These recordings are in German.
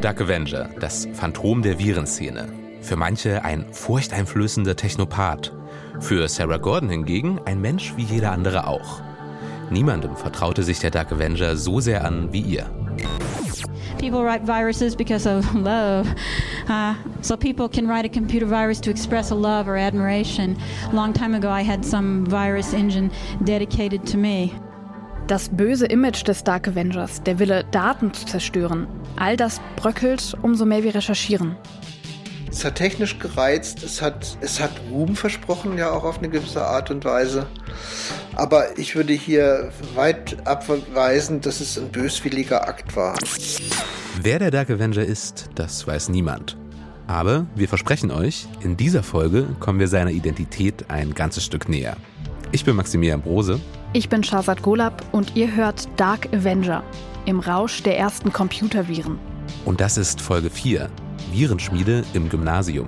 Dark Avenger, das Phantom der Virenszene. Für manche ein furchteinflößender Technopath. Für Sarah Gordon hingegen ein Mensch wie jeder andere auch. Niemandem vertraute sich der Dark Avenger so sehr an wie ihr. People write viruses because of love. Uh, so people can write a computer virus to express a love or admiration. A long time ago, I had some virus engine dedicated to me. Das böse Image des Dark Avengers, der Wille, Daten zu zerstören, all das bröckelt, umso mehr wir recherchieren. Es hat technisch gereizt, es hat, es hat Ruhm versprochen, ja auch auf eine gewisse Art und Weise. Aber ich würde hier weit abweisen, dass es ein böswilliger Akt war. Wer der Dark Avenger ist, das weiß niemand. Aber wir versprechen euch, in dieser Folge kommen wir seiner Identität ein ganzes Stück näher. Ich bin Maximilian Brose. Ich bin Shazad Golab und ihr hört Dark Avenger im Rausch der ersten Computerviren. Und das ist Folge 4, Virenschmiede im Gymnasium.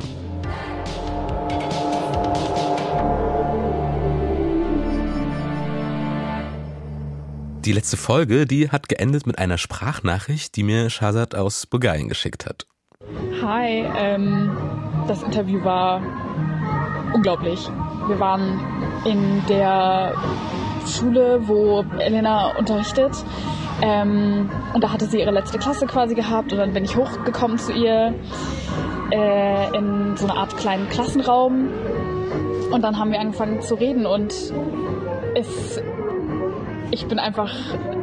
Die letzte Folge, die hat geendet mit einer Sprachnachricht, die mir Shazad aus Bulgarien geschickt hat. Hi, ähm, das Interview war unglaublich. Wir waren in der Schule, wo Elena unterrichtet. Ähm, und da hatte sie ihre letzte Klasse quasi gehabt und dann bin ich hochgekommen zu ihr äh, in so eine Art kleinen Klassenraum und dann haben wir angefangen zu reden und es, ich bin einfach,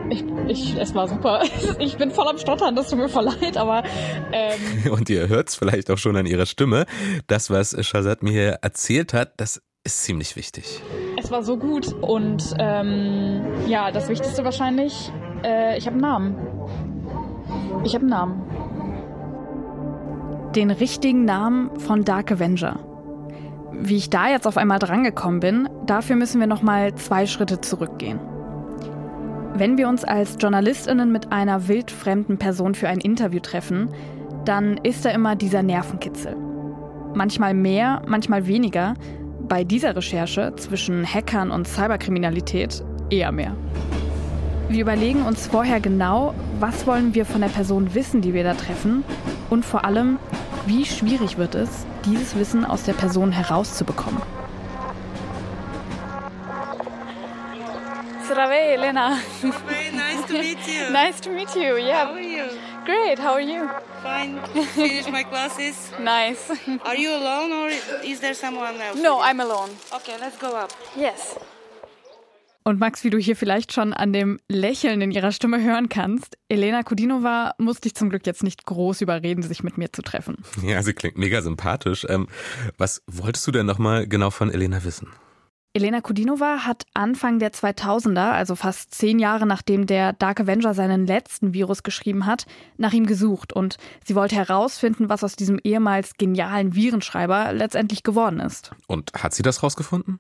ich, ich, es war super. Ich bin voll am Stottern, das tut mir voll leid, aber ähm und ihr hört es vielleicht auch schon an ihrer Stimme. Das, was Shazad mir hier erzählt hat, das ist ziemlich wichtig. Es war so gut und ähm, ja, das Wichtigste wahrscheinlich, äh, ich habe einen Namen. Ich habe einen Namen. Den richtigen Namen von Dark Avenger. Wie ich da jetzt auf einmal drangekommen bin, dafür müssen wir nochmal zwei Schritte zurückgehen. Wenn wir uns als JournalistInnen mit einer wildfremden Person für ein Interview treffen, dann ist da immer dieser Nervenkitzel. Manchmal mehr, manchmal weniger, bei dieser Recherche zwischen Hackern und Cyberkriminalität eher mehr. Wir überlegen uns vorher genau, was wollen wir von der Person wissen, die wir da treffen und vor allem, wie schwierig wird es, dieses Wissen aus der Person herauszubekommen. Srave, Elena. Srave, nice to meet you. Nice to meet you, yeah. How are you? Great. How are you? Fine. Finish my classes. Nice. Are you alone or is there someone else? No? I'm alone. Okay, let's go up. Yes. Und Max, wie du hier vielleicht schon an dem Lächeln in ihrer Stimme hören kannst, Elena Kudinova musste ich zum Glück jetzt nicht groß überreden, sich mit mir zu treffen. Ja, sie klingt mega sympathisch. Ähm, was wolltest du denn nochmal genau von Elena wissen? Elena Kudinova hat Anfang der 2000er, also fast zehn Jahre nachdem der Dark Avenger seinen letzten Virus geschrieben hat, nach ihm gesucht und sie wollte herausfinden, was aus diesem ehemals genialen Virenschreiber letztendlich geworden ist. Und hat sie das rausgefunden?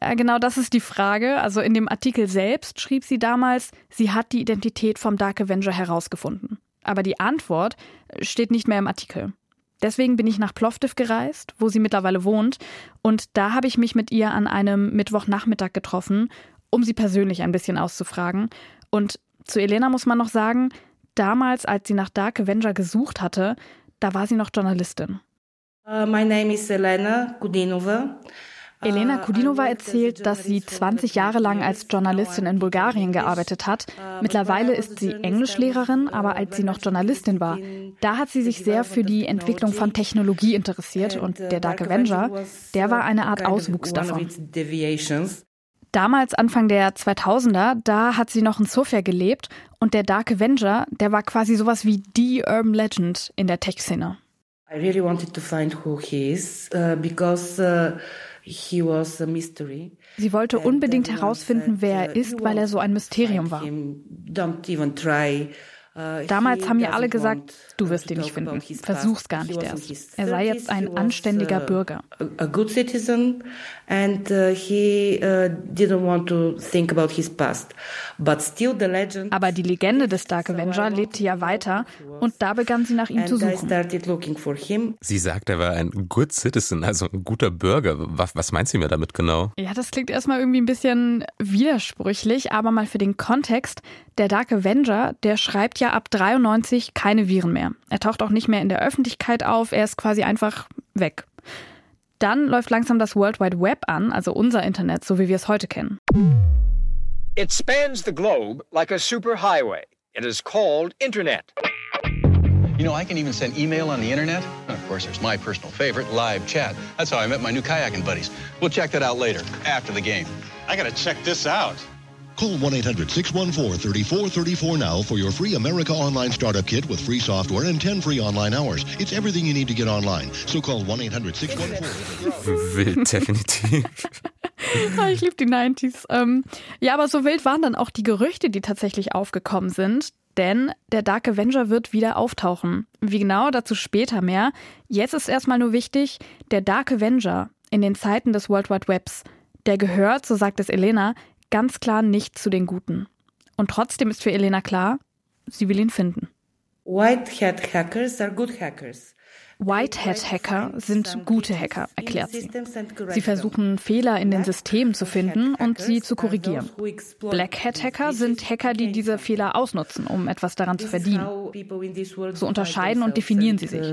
Ja, genau das ist die Frage. Also in dem Artikel selbst schrieb sie damals, sie hat die Identität vom Dark Avenger herausgefunden. Aber die Antwort steht nicht mehr im Artikel. Deswegen bin ich nach Plovdiv gereist, wo sie mittlerweile wohnt, und da habe ich mich mit ihr an einem Mittwochnachmittag getroffen, um sie persönlich ein bisschen auszufragen. Und zu Elena muss man noch sagen, damals, als sie nach Dark Avenger gesucht hatte, da war sie noch Journalistin. Uh, my name is Elena Kudinova. Elena Kudinova erzählt, dass sie 20 Jahre lang als Journalistin in Bulgarien gearbeitet hat. Mittlerweile ist sie Englischlehrerin, aber als sie noch Journalistin war, da hat sie sich sehr für die Entwicklung von Technologie interessiert und der Dark Avenger, der war eine Art Auswuchs davon. Damals, Anfang der 2000er, da hat sie noch in Sofia gelebt und der Dark Avenger, der war quasi sowas wie die Urban Legend in der Tech-Szene. I really wanted to find who he is uh, because uh, he was a mystery. Sie wollte unbedingt herausfinden, wer er ist, weil er so ein Mysterium war. Don't even try. Uh, Damals haben mir alle gesagt, du wirst ihn nicht finden. Versuch's gar nicht erst. Er sei jetzt ein anständiger Bürger. A good citizen and uh, he uh, didn't want to think about his past. But still the legend Aber die Legende des Dark Avenger lebte ja weiter und da begann sie nach ihm zu suchen. started looking for him. Sie sagt, er war ein good citizen, also ein guter Bürger. Was, was meint sie mir damit genau? Ja, das klingt erstmal irgendwie ein bisschen widersprüchlich, aber mal für den Kontext. Der Dark Avenger, der schreibt ja ab 93 keine Viren mehr. Er taucht auch nicht mehr in der Öffentlichkeit auf, er ist quasi einfach weg. Dann läuft langsam das World Wide Web an, also unser Internet, so wie wir es heute kennen. It spans the globe like a superhighway. It is called Internet. You know, I can even send email on the internet. And of course, there's my personal favorite, live chat. That's how I met my new kayaking buddies. We'll check that out later, after the game. I gotta check this out. Call 1 800 614 3434 now for your free America Online Startup Kit with free software and 10 free online hours. It's everything you need to get online. So call 1 800 614 Wild, definitiv. Ah, ich liebe die 90s. Ähm, ja, aber so wild waren dann auch die Gerüchte, die tatsächlich aufgekommen sind. Denn der Dark Avenger wird wieder auftauchen. Wie genau, dazu später mehr. Jetzt ist erstmal nur wichtig, der Dark Avenger in den Zeiten des World Wide Webs, der gehört, so sagt es Elena, ganz klar nicht zu den Guten. Und trotzdem ist für Elena klar, sie will ihn finden. White hat hackers are good hackers. White Hat Hacker sind gute Hacker, erklärt sie. Sie versuchen Fehler in den Systemen zu finden und sie zu korrigieren. Black Hat Hacker sind Hacker, die diese Fehler ausnutzen, um etwas daran zu verdienen. So unterscheiden und definieren sie sich.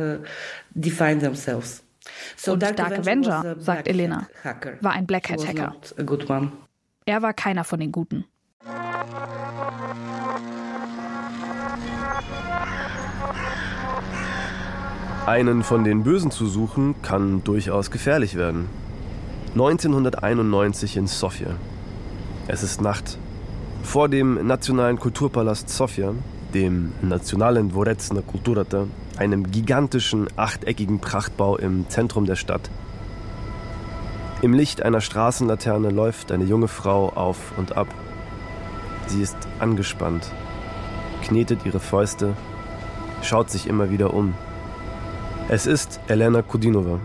Und Dark Avenger, sagt Elena, war ein Black Hat Hacker. Er war keiner von den Guten. Einen von den Bösen zu suchen, kann durchaus gefährlich werden. 1991 in Sofia. Es ist Nacht. Vor dem Nationalen Kulturpalast Sofia, dem Nationalen Dvorec Kulturata, einem gigantischen achteckigen Prachtbau im Zentrum der Stadt. Im Licht einer Straßenlaterne läuft eine junge Frau auf und ab. Sie ist angespannt, knetet ihre Fäuste, schaut sich immer wieder um. Es ist Elena Kudinova.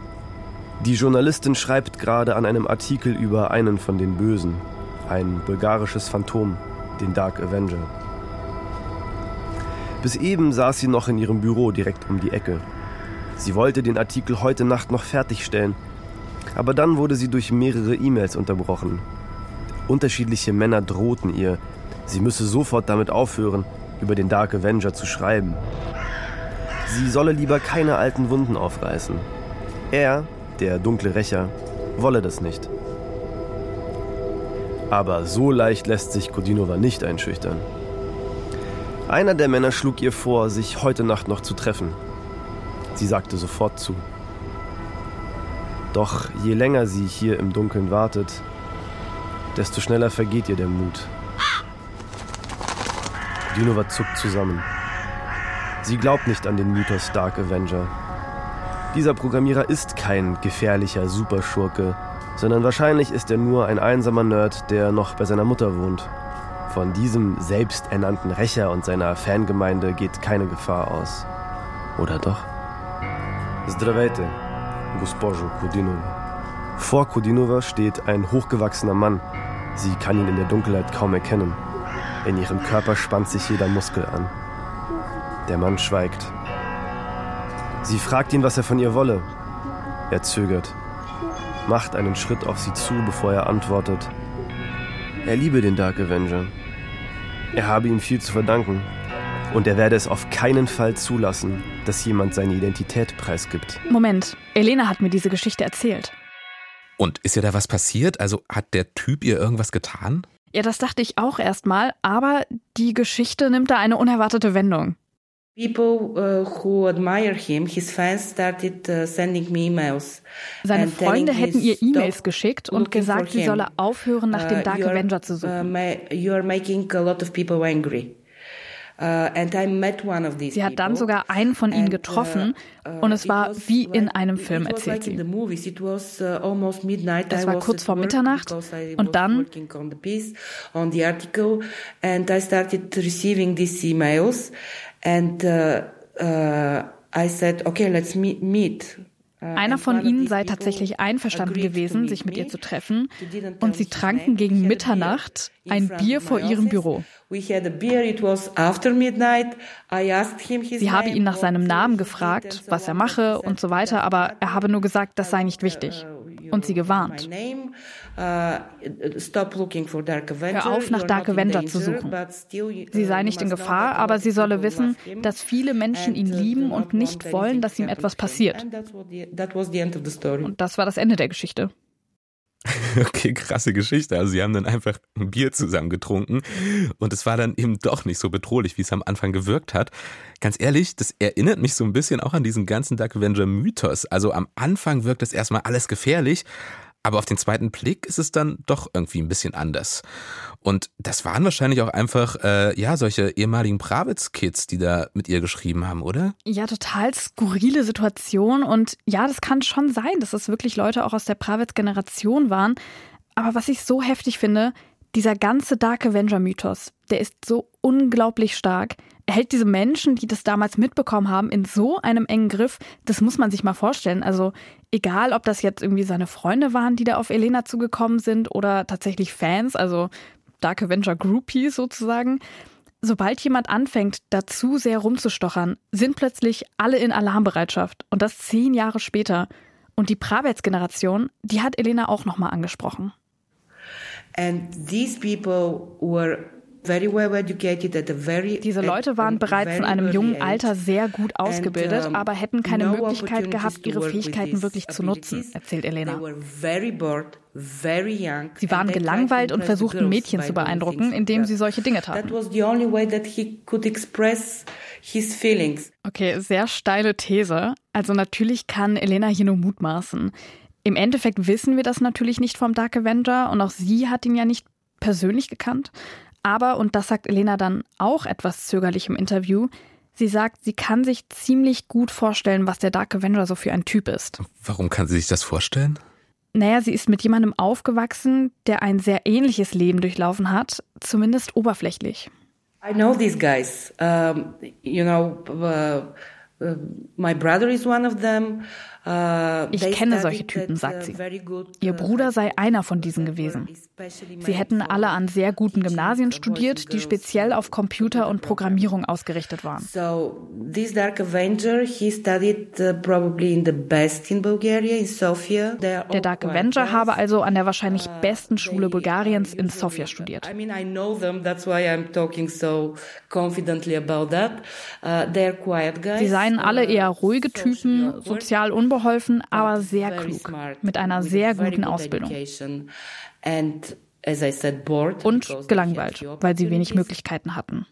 Die Journalistin schreibt gerade an einem Artikel über einen von den Bösen, ein bulgarisches Phantom, den Dark Avenger. Bis eben saß sie noch in ihrem Büro direkt um die Ecke. Sie wollte den Artikel heute Nacht noch fertigstellen, aber dann wurde sie durch mehrere E-Mails unterbrochen. Unterschiedliche Männer drohten ihr, sie müsse sofort damit aufhören, über den Dark Avenger zu schreiben. Sie solle lieber keine alten Wunden aufreißen. Er, der dunkle Rächer, wolle das nicht. Aber so leicht lässt sich Kodinova nicht einschüchtern. Einer der Männer schlug ihr vor, sich heute Nacht noch zu treffen. Sie sagte sofort zu. Doch je länger sie hier im Dunkeln wartet, desto schneller vergeht ihr der Mut. Kodinova zuckt zusammen. Sie glaubt nicht an den Mythos Dark Avenger. Dieser Programmierer ist kein gefährlicher Superschurke, sondern wahrscheinlich ist er nur ein einsamer Nerd, der noch bei seiner Mutter wohnt. Von diesem selbsternannten Rächer und seiner Fangemeinde geht keine Gefahr aus. Oder doch? Здравейте, Gospojo Kudinova. Vor Kudinova steht ein hochgewachsener Mann. Sie kann ihn in der Dunkelheit kaum erkennen. In ihrem Körper spannt sich jeder Muskel an. Der Mann schweigt. Sie fragt ihn, was er von ihr wolle. Er zögert, macht einen Schritt auf sie zu, bevor er antwortet. Er liebe den Dark Avenger. Er habe ihm viel zu verdanken, und er werde es auf keinen Fall zulassen, dass jemand seine Identität preisgibt. Moment, Elena hat mir diese Geschichte erzählt. Und ist ihr da was passiert? Also hat der Typ ihr irgendwas getan? Ja, das dachte ich auch erstmal, aber die Geschichte nimmt da eine unerwartete Wendung. People uh, who admire him, his fans started uh, sending me emails. Seine Freunde hätten ihr E-Mails geschickt und gesagt, sie solle aufhören, nach dem Dark Avenger zu suchen. You are making a lot of people angry. Uh, sie hat dann sogar einen von ihnen getroffen und es war wie in einem Film, erzählt sie. Es war kurz vor Mitternacht und dann uh, uh. Uh, Einer von ihnen sei tatsächlich einverstanden gewesen, sich mit ihr zu treffen, und sie tranken gegen Mitternacht ein Bier vor ihrem Büro. Sie habe ihn nach seinem Namen gefragt, was er mache und so weiter, aber er habe nur gesagt, das sei nicht wichtig. und sie gewarnt. Uh, Hör auf, nach Dark Avenger zu suchen. Sie sei nicht in Gefahr, aber sie solle wissen, dass viele Menschen ihn lieben und nicht wollen, dass ihm etwas passiert. Und das war das Ende der Geschichte. Okay, krasse Geschichte. Also sie haben dann einfach ein Bier zusammen getrunken und es war dann eben doch nicht so bedrohlich, wie es am Anfang gewirkt hat. Ganz ehrlich, das erinnert mich so ein bisschen auch an diesen ganzen Dark Avenger Mythos. Also am Anfang wirkt es erstmal alles gefährlich, aber auf den zweiten Blick ist es dann doch irgendwie ein bisschen anders. Und das waren wahrscheinlich auch einfach, äh, ja, solche ehemaligen Pravitz-Kids, die da mit ihr geschrieben haben, oder? Ja, total skurrile Situation. Und ja, das kann schon sein, dass es wirklich Leute auch aus der Pravitz-Generation waren. Aber was ich so heftig finde, dieser ganze Dark Avenger-Mythos, der ist so unglaublich stark. Er hält diese Menschen, die das damals mitbekommen haben, in so einem engen Griff. Das muss man sich mal vorstellen. Also egal, ob das jetzt irgendwie seine Freunde waren, die da auf Elena zugekommen sind oder tatsächlich Fans, also Dark Avenger Groupies sozusagen. Sobald jemand anfängt, dazu sehr rumzustochern, sind plötzlich alle in Alarmbereitschaft. Und das zehn Jahre später. Und die Pravets-Generation, die hat Elena auch nochmal angesprochen. And these people were diese Leute waren bereits in einem jungen Alter sehr gut ausgebildet, aber hätten keine Möglichkeit gehabt, ihre Fähigkeiten wirklich zu nutzen, erzählt Elena. Sie waren gelangweilt und versuchten Mädchen zu beeindrucken, indem sie solche Dinge taten. Okay, sehr steile These. Also natürlich kann Elena hier nur mutmaßen. Im Endeffekt wissen wir das natürlich nicht vom Dark Avenger und auch sie hat ihn ja nicht persönlich gekannt. Aber, und das sagt Elena dann auch etwas zögerlich im Interview, sie sagt, sie kann sich ziemlich gut vorstellen, was der Dark Avenger so für ein Typ ist. Warum kann sie sich das vorstellen? Naja, sie ist mit jemandem aufgewachsen, der ein sehr ähnliches Leben durchlaufen hat, zumindest oberflächlich. I know these guys. Um, you know, uh, uh, my brother is one of them. Uh, ich kenne solche Typen, sagt uh, sie. Ihr Bruder sei einer von diesen gewesen. Sie hätten alle an sehr guten Gymnasien studiert, die speziell auf Computer und Programmierung ausgerichtet waren. Der Dark Avenger habe also an der wahrscheinlich uh, besten Schule Bulgariens in Sofia studiert. Sie seien alle eher ruhige Typen, sozial unbeholfen unbeholfen, aber sehr klug, mit einer sehr guten Ausbildung. Und gelangweilt, weil sie wenig Möglichkeiten hatten.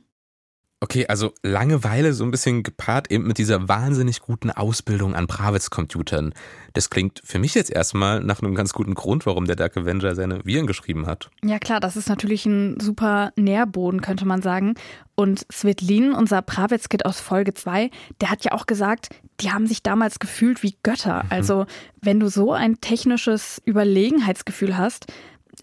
Okay, also Langeweile so ein bisschen gepaart eben mit dieser wahnsinnig guten Ausbildung an Pravitz-Computern. Das klingt für mich jetzt erstmal nach einem ganz guten Grund, warum der Dark Avenger seine Viren geschrieben hat. Ja klar, das ist natürlich ein super Nährboden, könnte man sagen. Und Svetlin, unser Pravitz-Kid aus Folge 2, der hat ja auch gesagt, die haben sich damals gefühlt wie Götter. Mhm. Also wenn du so ein technisches Überlegenheitsgefühl hast,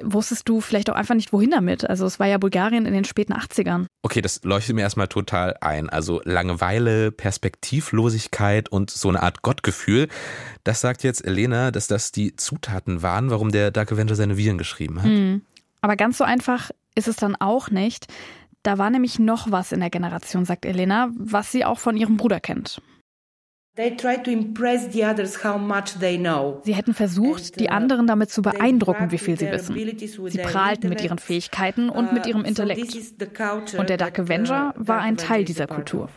wusstest du vielleicht auch einfach nicht, wohin damit. Also es war ja Bulgarien in den späten 80ern. Okay, das leuchtet mir erstmal total ein. Also Langeweile, Perspektivlosigkeit und so eine Art Gottgefühl. Das sagt jetzt Elena, dass das die Zutaten waren, warum der Dark Avenger seine Viren geschrieben hat. Mhm. Aber ganz so einfach ist es dann auch nicht. Da war nämlich noch was in der Generation, sagt Elena, was sie auch von ihrem Bruder kennt. Sie hätten versucht, die uh, anderen damit zu beeindrucken, wie viel sie wissen. Sie prahlten mit ihren Fähigkeiten und mit uh, ihrem Intellekt. Und der Dark Avenger war ein Teil dieser Kultur.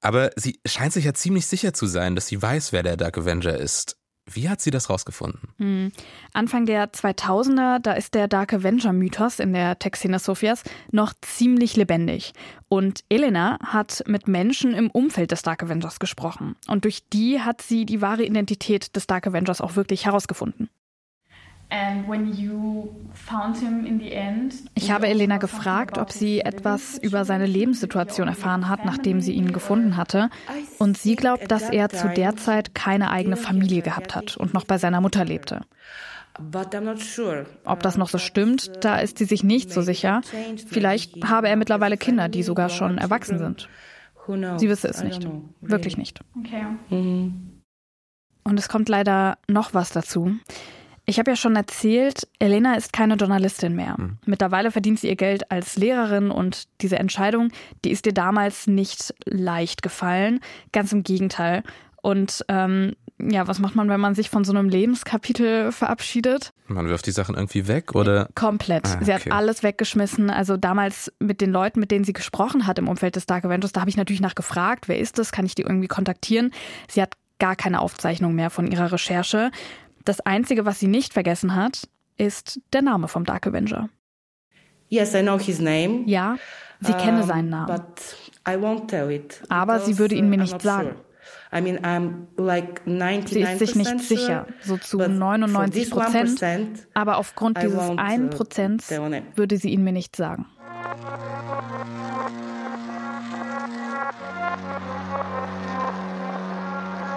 Aber sie scheint sich ja ziemlich sicher zu sein, dass sie weiß, wer der Dark Avenger ist. Wie hat sie das rausgefunden? Hm. Anfang der 2000er, da ist der Dark Avenger-Mythos in der Texina Sofias noch ziemlich lebendig. Und Elena hat mit Menschen im Umfeld des Dark Avengers gesprochen. Und durch die hat sie die wahre Identität des Dark Avengers auch wirklich herausgefunden. Ich habe Elena gefragt, ob sie etwas über seine Lebenssituation erfahren hat, nachdem sie ihn gefunden hatte. Und sie glaubt, dass er zu der Zeit keine eigene Familie gehabt hat und noch bei seiner Mutter lebte. Ob das noch so stimmt, da ist sie sich nicht so sicher. Vielleicht habe er mittlerweile Kinder, die sogar schon erwachsen sind. Sie wisse es nicht. Wirklich nicht. Mhm. Und es kommt leider noch was dazu. Ich habe ja schon erzählt, Elena ist keine Journalistin mehr. Mhm. Mittlerweile verdient sie ihr Geld als Lehrerin und diese Entscheidung, die ist ihr damals nicht leicht gefallen. Ganz im Gegenteil. Und ähm, ja, was macht man, wenn man sich von so einem Lebenskapitel verabschiedet? Man wirft die Sachen irgendwie weg oder? Komplett. Ah, okay. Sie hat alles weggeschmissen. Also damals mit den Leuten, mit denen sie gesprochen hat im Umfeld des Dark Avengers, da habe ich natürlich nachgefragt, wer ist das? Kann ich die irgendwie kontaktieren? Sie hat gar keine Aufzeichnung mehr von ihrer Recherche. Das Einzige, was sie nicht vergessen hat, ist der Name vom Dark Avenger. Yes, I know his name. Ja, sie um, kenne seinen Namen. But I won't tell it. Aber sie würde ihn mir nicht sagen. Sure. I mean, I'm like Sie ist sich nicht sicher, so zu 99 Prozent. Aber aufgrund dieses einen uh, Prozents würde sie ihn mir nicht sagen.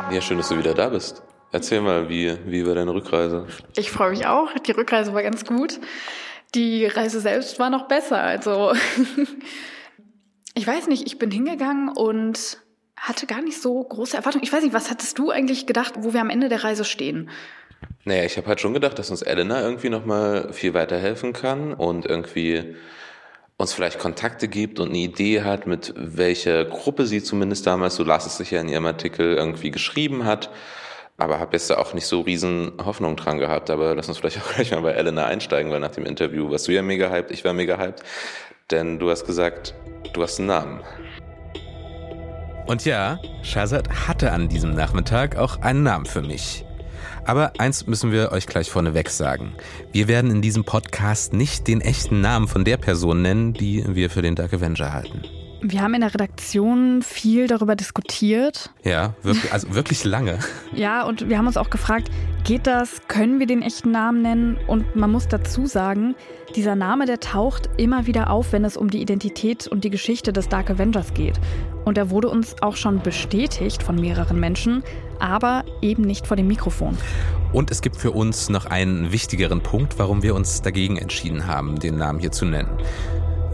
Ja, schön, dass du wieder da bist. Erzähl mal, wie, wie war deine Rückreise? Ich freue mich auch. Die Rückreise war ganz gut. Die Reise selbst war noch besser. Also, ich weiß nicht, ich bin hingegangen und hatte gar nicht so große Erwartungen. Ich weiß nicht, was hattest du eigentlich gedacht, wo wir am Ende der Reise stehen? Naja, ich habe halt schon gedacht, dass uns Elena irgendwie nochmal viel weiterhelfen kann und irgendwie uns vielleicht Kontakte gibt und eine Idee hat, mit welcher Gruppe sie zumindest damals, so las es sich ja in ihrem Artikel, irgendwie geschrieben hat. Aber habe jetzt da auch nicht so riesen Hoffnung dran gehabt. Aber lass uns vielleicht auch gleich mal bei Elena einsteigen, weil nach dem Interview warst du ja mega hyped, ich war mega hyped. Denn du hast gesagt, du hast einen Namen. Und ja, Shazad hatte an diesem Nachmittag auch einen Namen für mich. Aber eins müssen wir euch gleich vorneweg sagen. Wir werden in diesem Podcast nicht den echten Namen von der Person nennen, die wir für den Dark Avenger halten. Wir haben in der Redaktion viel darüber diskutiert. Ja, wirklich, also wirklich lange. ja, und wir haben uns auch gefragt, geht das? Können wir den echten Namen nennen? Und man muss dazu sagen, dieser Name, der taucht immer wieder auf, wenn es um die Identität und die Geschichte des Dark Avengers geht. Und er wurde uns auch schon bestätigt von mehreren Menschen, aber eben nicht vor dem Mikrofon. Und es gibt für uns noch einen wichtigeren Punkt, warum wir uns dagegen entschieden haben, den Namen hier zu nennen.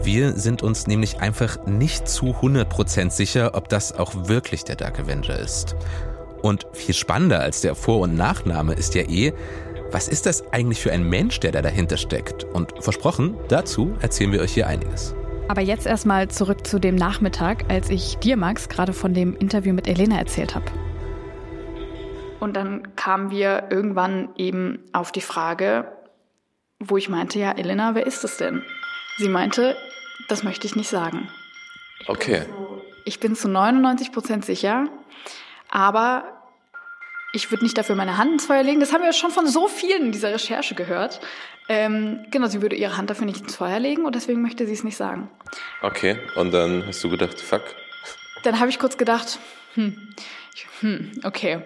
Wir sind uns nämlich einfach nicht zu 100% sicher, ob das auch wirklich der Dark Avenger ist. Und viel spannender als der Vor- und Nachname ist ja eh, was ist das eigentlich für ein Mensch, der da dahinter steckt? Und versprochen, dazu erzählen wir euch hier einiges. Aber jetzt erstmal zurück zu dem Nachmittag, als ich dir, Max, gerade von dem Interview mit Elena erzählt habe. Und dann kamen wir irgendwann eben auf die Frage, wo ich meinte, ja, Elena, wer ist es denn? Sie meinte, das möchte ich nicht sagen. Okay. Ich bin zu 99 Prozent sicher, aber ich würde nicht dafür meine Hand ins Feuer legen. Das haben wir schon von so vielen in dieser Recherche gehört. Ähm, genau, sie würde ihre Hand dafür nicht ins Feuer legen und deswegen möchte sie es nicht sagen. Okay, und dann hast du gedacht, fuck. Dann habe ich kurz gedacht, hm, hm okay.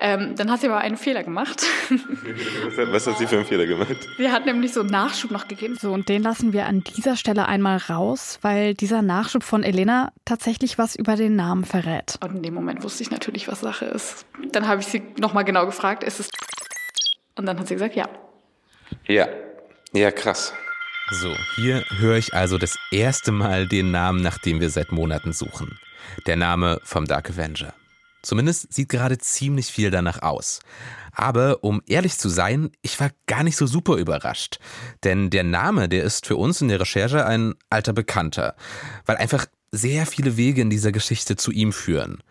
Ähm, dann hat sie aber einen Fehler gemacht. Was hat sie für einen Fehler gemacht? Sie hat nämlich so einen Nachschub noch gegeben. So, und den lassen wir an dieser Stelle einmal raus, weil dieser Nachschub von Elena tatsächlich was über den Namen verrät. Und in dem Moment wusste ich natürlich, was Sache ist. Dann habe ich sie nochmal genau gefragt, ist es. Und dann hat sie gesagt, ja. Ja. Ja, krass. So, hier höre ich also das erste Mal den Namen, nach dem wir seit Monaten suchen. Der Name vom Dark Avenger. Zumindest sieht gerade ziemlich viel danach aus. Aber um ehrlich zu sein, ich war gar nicht so super überrascht. Denn der Name, der ist für uns in der Recherche ein alter Bekannter. Weil einfach sehr viele Wege in dieser Geschichte zu ihm führen.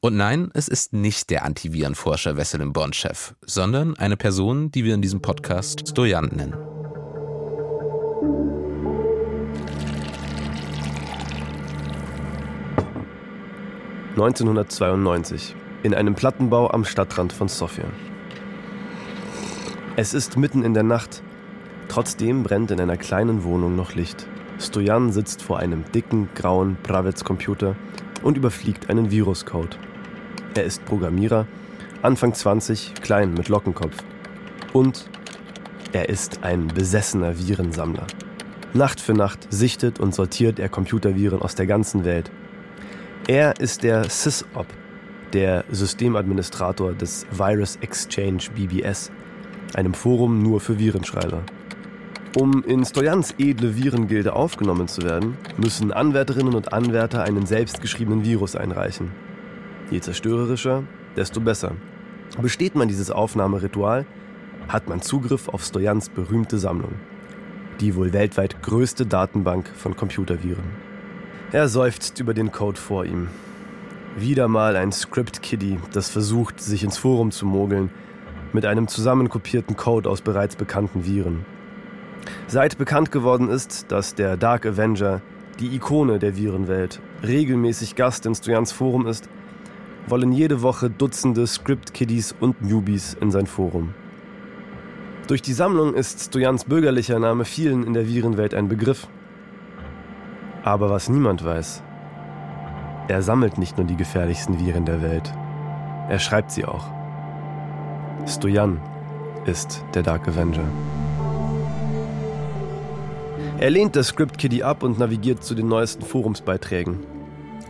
Und nein, es ist nicht der Antivirenforscher Wesselin Bonchef, sondern eine Person, die wir in diesem Podcast Stojan nennen. 1992 in einem Plattenbau am Stadtrand von Sofia. Es ist mitten in der Nacht. Trotzdem brennt in einer kleinen Wohnung noch Licht. Stojan sitzt vor einem dicken, grauen Pravets-Computer und überfliegt einen Viruscode. Er ist Programmierer, Anfang 20, klein mit Lockenkopf. Und er ist ein besessener Virensammler. Nacht für Nacht sichtet und sortiert er Computerviren aus der ganzen Welt er ist der SysOp, der Systemadministrator des Virus Exchange BBS, einem Forum nur für Virenschreiber. Um in Stojans edle Virengilde aufgenommen zu werden, müssen Anwärterinnen und Anwärter einen selbstgeschriebenen Virus einreichen. Je zerstörerischer, desto besser. Besteht man dieses Aufnahmeritual, hat man Zugriff auf Stojans berühmte Sammlung. Die wohl weltweit größte Datenbank von Computerviren. Er seufzt über den Code vor ihm. Wieder mal ein Script-Kiddie, das versucht, sich ins Forum zu mogeln, mit einem zusammenkopierten Code aus bereits bekannten Viren. Seit bekannt geworden ist, dass der Dark Avenger, die Ikone der Virenwelt, regelmäßig Gast in Stojans Forum ist, wollen jede Woche Dutzende Script-Kiddies und Newbies in sein Forum. Durch die Sammlung ist Stojans bürgerlicher Name vielen in der Virenwelt ein Begriff. Aber was niemand weiß, er sammelt nicht nur die gefährlichsten Viren der Welt, er schreibt sie auch. Stojan ist der Dark Avenger. Er lehnt das Script Kiddie ab und navigiert zu den neuesten Forumsbeiträgen.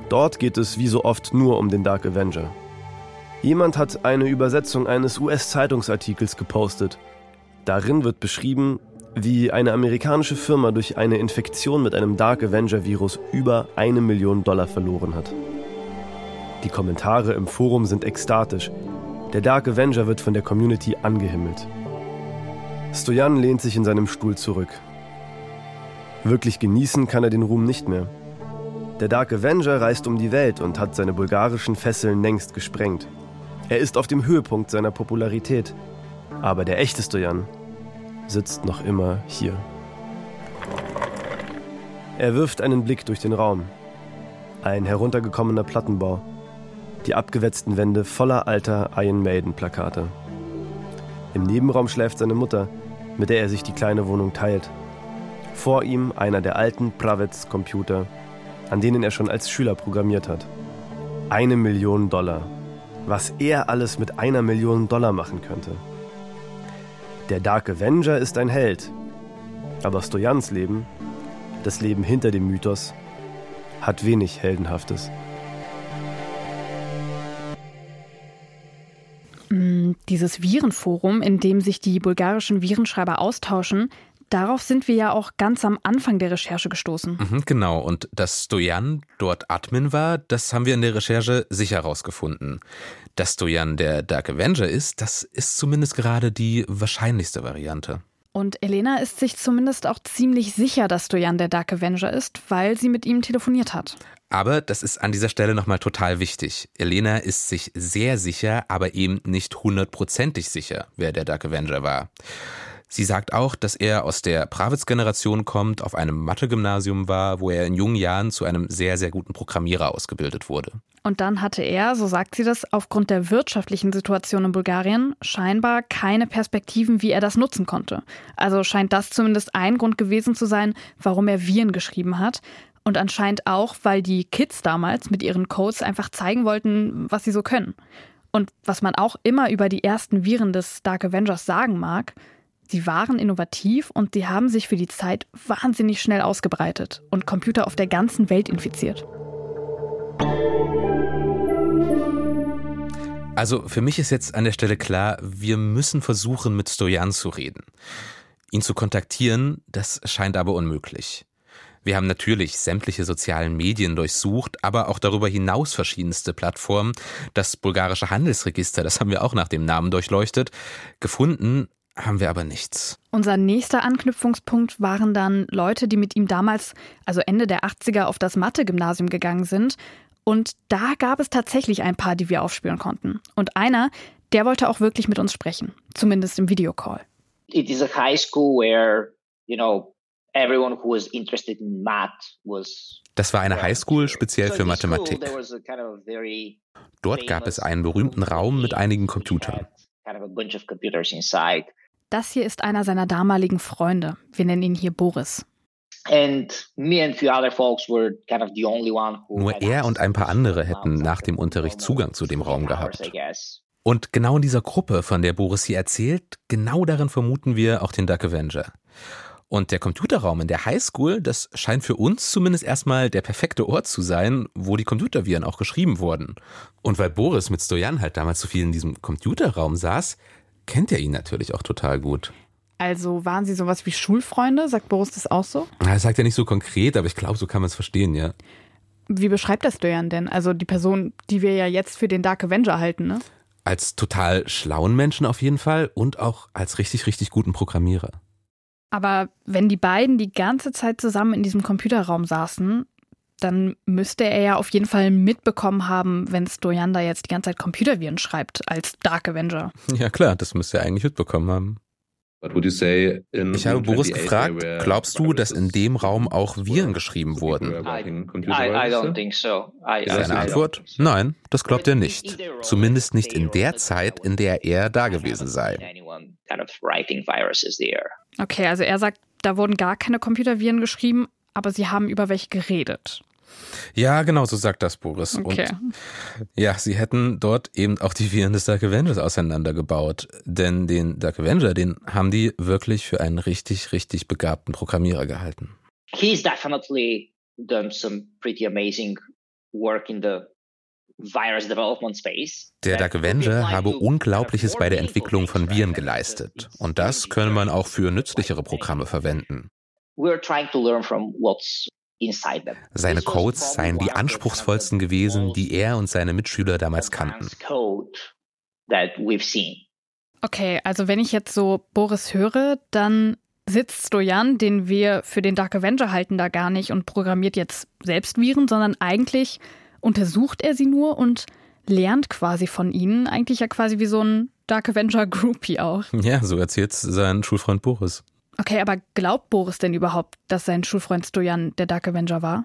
Dort geht es wie so oft nur um den Dark Avenger. Jemand hat eine Übersetzung eines US-Zeitungsartikels gepostet. Darin wird beschrieben, wie eine amerikanische Firma durch eine Infektion mit einem Dark Avenger-Virus über eine Million Dollar verloren hat. Die Kommentare im Forum sind ekstatisch. Der Dark Avenger wird von der Community angehimmelt. Stojan lehnt sich in seinem Stuhl zurück. Wirklich genießen kann er den Ruhm nicht mehr. Der Dark Avenger reist um die Welt und hat seine bulgarischen Fesseln längst gesprengt. Er ist auf dem Höhepunkt seiner Popularität. Aber der echte Stojan sitzt noch immer hier. Er wirft einen Blick durch den Raum. Ein heruntergekommener Plattenbau. Die abgewetzten Wände voller alter Iron Maiden-Plakate. Im Nebenraum schläft seine Mutter, mit der er sich die kleine Wohnung teilt. Vor ihm einer der alten Pravets-Computer, an denen er schon als Schüler programmiert hat. Eine Million Dollar. Was er alles mit einer Million Dollar machen könnte. Der Dark Avenger ist ein Held. Aber Stojans Leben, das Leben hinter dem Mythos, hat wenig Heldenhaftes. Mm, dieses Virenforum, in dem sich die bulgarischen Virenschreiber austauschen, Darauf sind wir ja auch ganz am Anfang der Recherche gestoßen. Mhm, genau, und dass Stojan dort Admin war, das haben wir in der Recherche sicher herausgefunden. Dass Stojan der Dark Avenger ist, das ist zumindest gerade die wahrscheinlichste Variante. Und Elena ist sich zumindest auch ziemlich sicher, dass Stojan der Dark Avenger ist, weil sie mit ihm telefoniert hat. Aber das ist an dieser Stelle nochmal total wichtig. Elena ist sich sehr sicher, aber eben nicht hundertprozentig sicher, wer der Dark Avenger war. Sie sagt auch, dass er aus der Pravitz-Generation kommt, auf einem Mathe-Gymnasium war, wo er in jungen Jahren zu einem sehr, sehr guten Programmierer ausgebildet wurde. Und dann hatte er, so sagt sie das, aufgrund der wirtschaftlichen Situation in Bulgarien scheinbar keine Perspektiven, wie er das nutzen konnte. Also scheint das zumindest ein Grund gewesen zu sein, warum er Viren geschrieben hat. Und anscheinend auch, weil die Kids damals mit ihren Codes einfach zeigen wollten, was sie so können. Und was man auch immer über die ersten Viren des Dark Avengers sagen mag, Sie waren innovativ und sie haben sich für die Zeit wahnsinnig schnell ausgebreitet und Computer auf der ganzen Welt infiziert. Also für mich ist jetzt an der Stelle klar, wir müssen versuchen, mit Stojan zu reden. Ihn zu kontaktieren, das scheint aber unmöglich. Wir haben natürlich sämtliche sozialen Medien durchsucht, aber auch darüber hinaus verschiedenste Plattformen. Das bulgarische Handelsregister, das haben wir auch nach dem Namen durchleuchtet. Gefunden haben wir aber nichts. Unser nächster Anknüpfungspunkt waren dann Leute, die mit ihm damals, also Ende der 80er, auf das Mathe-Gymnasium gegangen sind. Und da gab es tatsächlich ein paar, die wir aufspüren konnten. Und einer, der wollte auch wirklich mit uns sprechen, zumindest im Videocall. It is a high school where, you know, everyone who was interested in math was das war eine Highschool speziell für Mathematik. Dort gab es einen berühmten Raum mit einigen Computern. Das hier ist einer seiner damaligen Freunde. Wir nennen ihn hier Boris. Nur er und ein paar andere hätten nach dem Unterricht Zugang zu dem Raum gehabt. Und genau in dieser Gruppe, von der Boris hier erzählt, genau darin vermuten wir auch den Dark Avenger. Und der Computerraum in der Highschool, das scheint für uns zumindest erstmal der perfekte Ort zu sein, wo die Computerviren auch geschrieben wurden. Und weil Boris mit Stojan halt damals so viel in diesem Computerraum saß, kennt er ihn natürlich auch total gut. Also waren sie sowas wie Schulfreunde? Sagt Boris das auch so? Er sagt ja nicht so konkret, aber ich glaube, so kann man es verstehen, ja. Wie beschreibt das Dojan denn? Also die Person, die wir ja jetzt für den Dark Avenger halten, ne? Als total schlauen Menschen auf jeden Fall und auch als richtig, richtig guten Programmierer. Aber wenn die beiden die ganze Zeit zusammen in diesem Computerraum saßen, dann müsste er ja auf jeden Fall mitbekommen haben, wenn Stojan da jetzt die ganze Zeit Computerviren schreibt als Dark Avenger. Ja klar, das müsste er eigentlich mitbekommen haben. Ich habe Boris gefragt, glaubst du, dass in dem Raum auch Viren geschrieben wurden? Seine Antwort, nein, das glaubt er nicht. Zumindest nicht in der Zeit, in der er da gewesen sei. Okay, also er sagt, da wurden gar keine Computerviren geschrieben, aber sie haben über welche geredet. Ja, genau, so sagt das Boris. Okay. Und ja, sie hätten dort eben auch die Viren des Dark Avengers auseinandergebaut. Denn den Dark Avenger, den haben die wirklich für einen richtig, richtig begabten Programmierer gehalten. He's definitely done some pretty amazing work in the virus development space. Der Dark Avenger habe Unglaubliches bei der Entwicklung von Viren geleistet. Und das könne man auch für nützlichere Programme verwenden. We're trying to learn from what's seine Codes seien die anspruchsvollsten gewesen, die er und seine Mitschüler damals kannten. Okay, also wenn ich jetzt so Boris höre, dann sitzt Stojan, den wir für den Dark Avenger halten, da gar nicht und programmiert jetzt selbst Viren, sondern eigentlich untersucht er sie nur und lernt quasi von ihnen. Eigentlich ja quasi wie so ein Dark Avenger Groupie auch. Ja, so erzählt sein Schulfreund Boris. Okay, aber glaubt Boris denn überhaupt, dass sein Schulfreund Stojan der Dark Avenger war?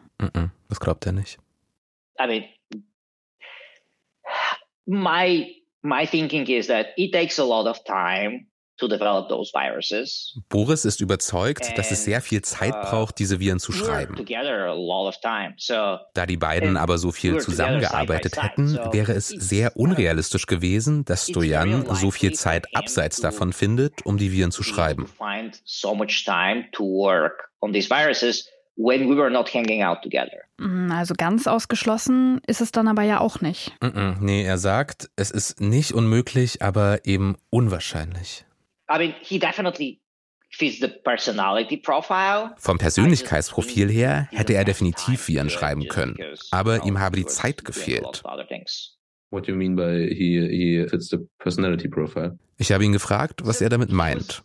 Das glaubt er nicht. I mean, my my thinking is that it takes a lot of time to develop those viruses. Boris ist überzeugt, dass es sehr viel Zeit uh, braucht, diese Viren zu schreiben. Together a lot of time. So Da die beiden aber so viel zusammengearbeitet hätten, wäre es sehr unrealistisch gewesen, dass Stojan so viel Zeit abseits davon findet, um die Viren zu schreiben. find so much time to work on these viruses when we were not hanging out together. Mm, Also ganz ausgeschlossen ist es dann aber ja auch nicht. Nee, er sagt, es ist nicht unmöglich, aber eben unwahrscheinlich. I mean, he definitely fits the personality profile. Vom Persönlichkeitsprofil her hätte er definitiv Viren schreiben können, aber ihm habe die Zeit gefehlt. What do you mean by he he fits the personality profile? Ich habe ihn gefragt, was er damit meint.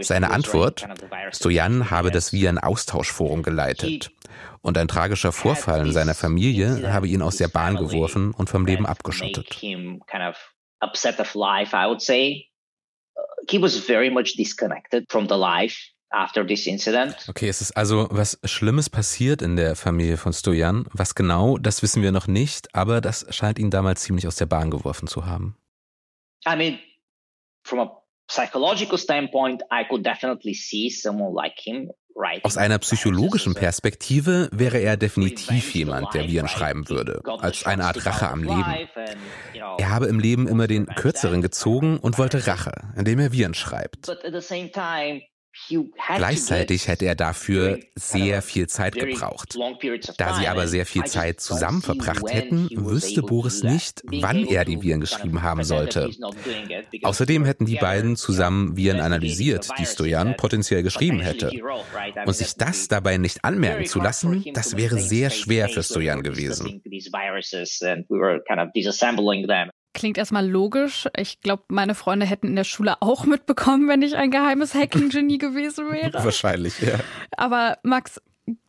Seine Antwort, Stojan habe das Viren-Austauschforum geleitet. Und ein tragischer Vorfall in seiner Familie habe ihn aus der Bahn geworfen und vom Leben abgeschottet. Upset of life, I would say. Uh, He was very much disconnected from the life after this incident. Okay, es ist also was Schlimmes passiert in der Familie von Stojan. Was genau, das wissen wir noch nicht, aber das scheint ihn damals ziemlich aus der Bahn geworfen zu haben. I mean, from a psychological standpoint, I could definitely see someone like him. Aus einer psychologischen Perspektive wäre er definitiv jemand, der Viren schreiben würde, als eine Art Rache am Leben. Er habe im Leben immer den Kürzeren gezogen und wollte Rache, indem er Viren schreibt. Gleichzeitig hätte er dafür sehr viel Zeit gebraucht. Da sie aber sehr viel Zeit zusammen verbracht hätten, wüsste Boris nicht, wann er die Viren geschrieben haben sollte. Außerdem hätten die beiden zusammen Viren analysiert, die Stojan potenziell geschrieben hätte. Und sich das dabei nicht anmerken zu lassen, das wäre sehr schwer für Stojan gewesen. Klingt erstmal logisch. Ich glaube, meine Freunde hätten in der Schule auch mitbekommen, wenn ich ein geheimes Hacking-Genie gewesen wäre. Wahrscheinlich, ja. Aber Max,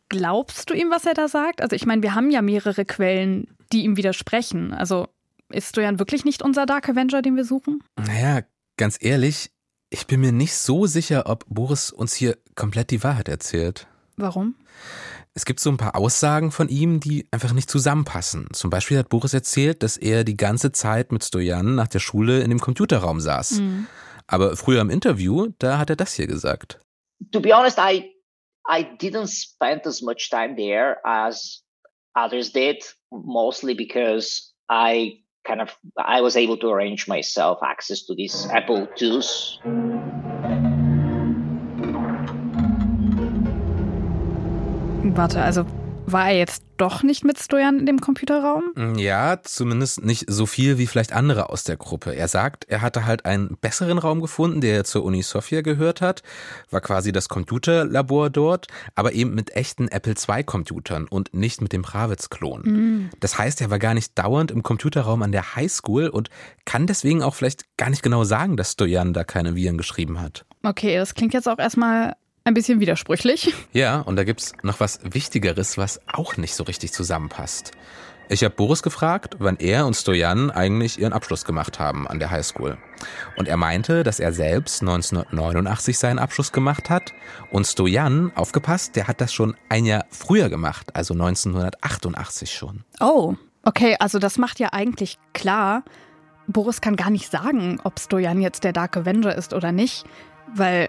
glaubst du ihm, was er da sagt? Also ich meine, wir haben ja mehrere Quellen, die ihm widersprechen. Also ist Stojan wirklich nicht unser Dark Avenger, den wir suchen? Naja, ganz ehrlich, ich bin mir nicht so sicher, ob Boris uns hier komplett die Wahrheit erzählt. Warum? Es gibt so ein paar Aussagen von ihm, die einfach nicht zusammenpassen. Zum Beispiel hat Boris erzählt, dass er die ganze Zeit mit Stojan nach der Schule in dem Computerraum saß. Mhm. Aber früher im Interview, da hat er das hier gesagt. To be honest, I I didn't spend as much time there as others did, mostly because I kind of I was able to arrange myself access to these Apple IIs. Warte, also war er jetzt doch nicht mit Stojan in dem Computerraum? Ja, zumindest nicht so viel wie vielleicht andere aus der Gruppe. Er sagt, er hatte halt einen besseren Raum gefunden, der zur Uni Sofia gehört hat, war quasi das Computerlabor dort, aber eben mit echten Apple II-Computern und nicht mit dem Pravitz-Klon. Mhm. Das heißt, er war gar nicht dauernd im Computerraum an der Highschool und kann deswegen auch vielleicht gar nicht genau sagen, dass Stojan da keine Viren geschrieben hat. Okay, das klingt jetzt auch erstmal ein bisschen widersprüchlich. Ja, und da gibt's noch was Wichtigeres, was auch nicht so richtig zusammenpasst. Ich habe Boris gefragt, wann er und Stojan eigentlich ihren Abschluss gemacht haben an der Highschool. Und er meinte, dass er selbst 1989 seinen Abschluss gemacht hat und Stojan, aufgepasst, der hat das schon ein Jahr früher gemacht, also 1988 schon. Oh, okay, also das macht ja eigentlich klar, Boris kann gar nicht sagen, ob Stojan jetzt der Dark Avenger ist oder nicht, weil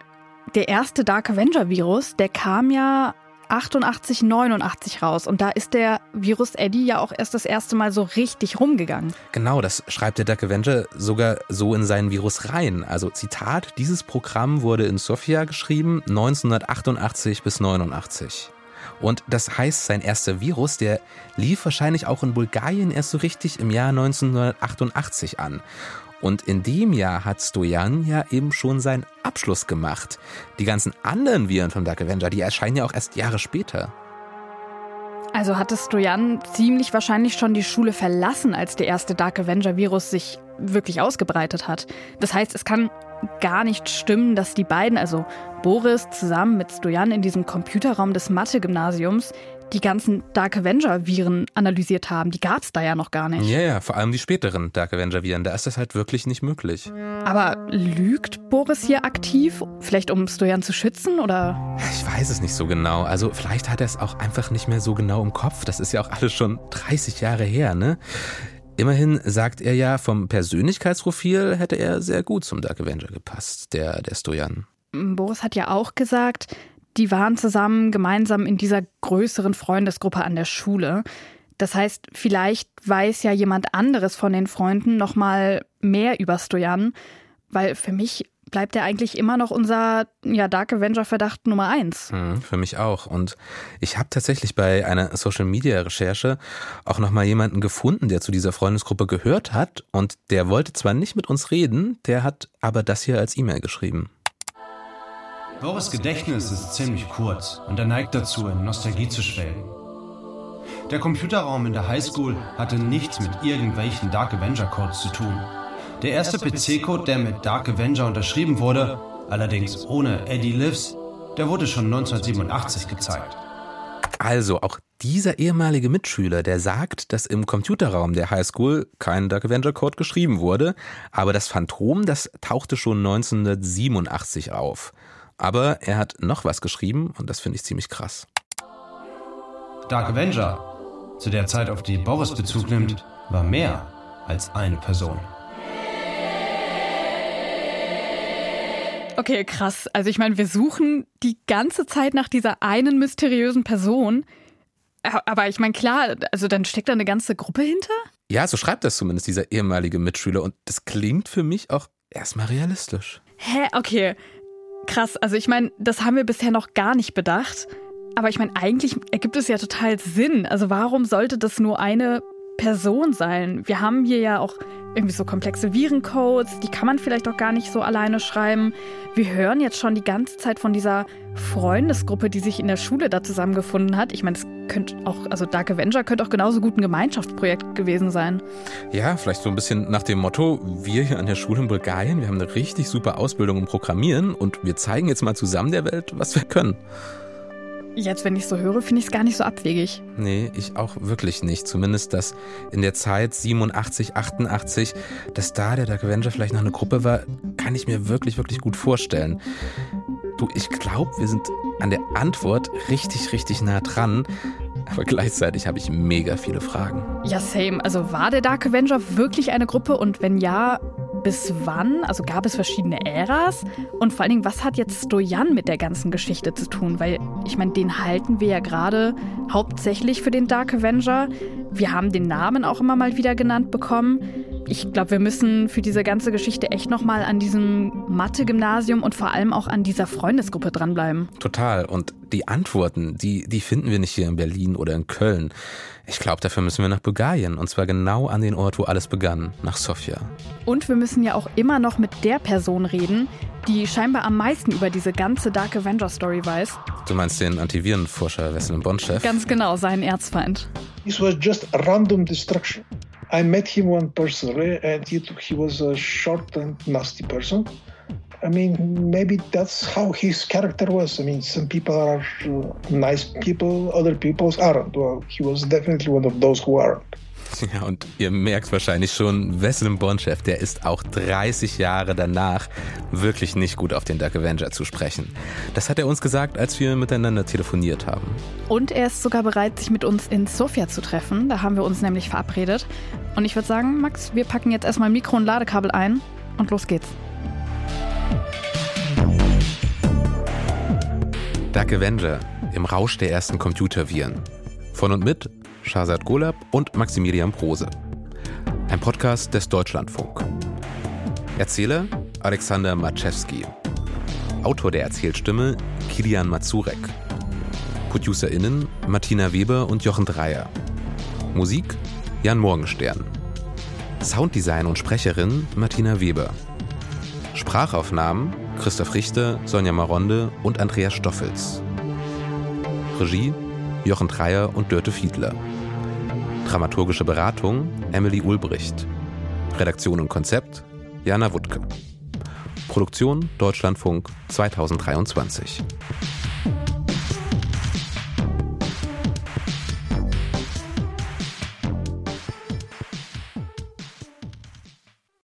der erste Dark Avenger Virus, der kam ja 88, 89 raus. Und da ist der Virus Eddie ja auch erst das erste Mal so richtig rumgegangen. Genau, das schreibt der Dark Avenger sogar so in seinen Virus rein. Also Zitat, dieses Programm wurde in Sofia geschrieben 1988 bis 89. Und das heißt, sein erster Virus, der lief wahrscheinlich auch in Bulgarien erst so richtig im Jahr 1988 an. Und in dem Jahr hat Stojan ja eben schon seinen Abschluss gemacht. Die ganzen anderen Viren vom Dark Avenger, die erscheinen ja auch erst Jahre später. Also hatte Stojan ziemlich wahrscheinlich schon die Schule verlassen, als der erste Dark Avenger-Virus sich wirklich ausgebreitet hat. Das heißt, es kann gar nicht stimmen, dass die beiden, also Boris zusammen mit Stojan in diesem Computerraum des Mathe-Gymnasiums, die ganzen Dark Avenger-Viren analysiert haben. Die gab es da ja noch gar nicht. Ja, ja, vor allem die späteren Dark Avenger-Viren. Da ist das halt wirklich nicht möglich. Aber lügt Boris hier aktiv? Vielleicht um Stojan zu schützen oder? Ich weiß es nicht so genau. Also vielleicht hat er es auch einfach nicht mehr so genau im Kopf. Das ist ja auch alles schon 30 Jahre her, ne? Immerhin sagt er ja, vom Persönlichkeitsprofil hätte er sehr gut zum Dark Avenger gepasst, der, der Stojan. Boris hat ja auch gesagt, die waren zusammen gemeinsam in dieser größeren Freundesgruppe an der Schule. Das heißt, vielleicht weiß ja jemand anderes von den Freunden noch mal mehr über Stojan, weil für mich bleibt er eigentlich immer noch unser ja, Dark Avenger Verdacht Nummer eins. Mhm, für mich auch. Und ich habe tatsächlich bei einer Social Media Recherche auch noch mal jemanden gefunden, der zu dieser Freundesgruppe gehört hat und der wollte zwar nicht mit uns reden, der hat aber das hier als E-Mail geschrieben. Boris Gedächtnis ist ziemlich kurz und er neigt dazu, in Nostalgie zu schwelgen. Der Computerraum in der Highschool hatte nichts mit irgendwelchen Dark Avenger Codes zu tun. Der erste PC-Code, der mit Dark Avenger unterschrieben wurde, allerdings ohne Eddie Lives, der wurde schon 1987 gezeigt. Also auch dieser ehemalige Mitschüler, der sagt, dass im Computerraum der Highschool kein Dark Avenger Code geschrieben wurde, aber das Phantom, das tauchte schon 1987 auf. Aber er hat noch was geschrieben und das finde ich ziemlich krass. Dark Avenger, zu der Zeit, auf die Boris Bezug nimmt, war mehr als eine Person. Okay, krass. Also ich meine, wir suchen die ganze Zeit nach dieser einen mysteriösen Person. Aber ich meine, klar, also dann steckt da eine ganze Gruppe hinter? Ja, so schreibt das zumindest dieser ehemalige Mitschüler. Und das klingt für mich auch erstmal realistisch. Hä, okay. Krass, also ich meine, das haben wir bisher noch gar nicht bedacht. Aber ich meine, eigentlich ergibt es ja total Sinn. Also warum sollte das nur eine Person sein? Wir haben hier ja auch irgendwie so komplexe Virencodes, die kann man vielleicht auch gar nicht so alleine schreiben. Wir hören jetzt schon die ganze Zeit von dieser Freundesgruppe, die sich in der Schule da zusammengefunden hat. Ich meine, es könnte auch, also Dark Avenger könnte auch genauso gut ein Gemeinschaftsprojekt gewesen sein. Ja, vielleicht so ein bisschen nach dem Motto, wir hier an der Schule in Bulgarien, wir haben eine richtig super Ausbildung im Programmieren und wir zeigen jetzt mal zusammen der Welt, was wir können. Jetzt, wenn ich so höre, finde ich es gar nicht so abwegig. Nee, ich auch wirklich nicht. Zumindest, dass in der Zeit 87, 88, dass da der Dark Avenger vielleicht noch eine Gruppe war, kann ich mir wirklich, wirklich gut vorstellen. Du, ich glaube, wir sind an der Antwort richtig, richtig nah dran. Aber gleichzeitig habe ich mega viele Fragen. Ja, same. Also war der Dark Avenger wirklich eine Gruppe? Und wenn ja, bis wann? Also gab es verschiedene Äras? Und vor allen Dingen, was hat jetzt Stojan mit der ganzen Geschichte zu tun? Weil ich meine, den halten wir ja gerade hauptsächlich für den Dark Avenger. Wir haben den Namen auch immer mal wieder genannt bekommen. Ich glaube, wir müssen für diese ganze Geschichte echt nochmal an diesem Mathe-Gymnasium und vor allem auch an dieser Freundesgruppe dranbleiben. Total. Und die Antworten, die, die finden wir nicht hier in Berlin oder in Köln. Ich glaube, dafür müssen wir nach Bulgarien. Und zwar genau an den Ort, wo alles begann, nach Sofia. Und wir müssen ja auch immer noch mit der Person reden, die scheinbar am meisten über diese ganze Dark Avenger Story weiß. Du meinst den Antivirenforscher Wessel Bond-Chef? Ganz genau, seinen Erzfeind. This was just random destruction. I met him one personally and he, he was a short and nasty person. I mean, maybe that's how his character was. I mean, some people are uh, nice people, other people aren't. Well, he was definitely one of those who aren't. Ja, und ihr merkt wahrscheinlich schon, Veselin Bonchev, der ist auch 30 Jahre danach wirklich nicht gut auf den Dark Avenger zu sprechen. Das hat er uns gesagt, als wir miteinander telefoniert haben. Und er ist sogar bereit, sich mit uns in Sofia zu treffen. Da haben wir uns nämlich verabredet. Und ich würde sagen, Max, wir packen jetzt erstmal Mikro und Ladekabel ein und los geht's. Dark Avenger im Rausch der ersten Computerviren. Von und mit Shazad Golab und Maximilian Prose. Ein Podcast des Deutschlandfunk. Erzähler Alexander Maczewski. Autor der Erzählstimme Kilian Mazurek. ProducerInnen Martina Weber und Jochen Dreier. Musik Jan Morgenstern. Sounddesign und Sprecherin Martina Weber. Sprachaufnahmen Christoph Richter, Sonja Maronde und Andreas Stoffels. Regie Jochen Dreier und Dörte Fiedler. Dramaturgische Beratung Emily Ulbricht. Redaktion und Konzept Jana Wuttke. Produktion Deutschlandfunk 2023.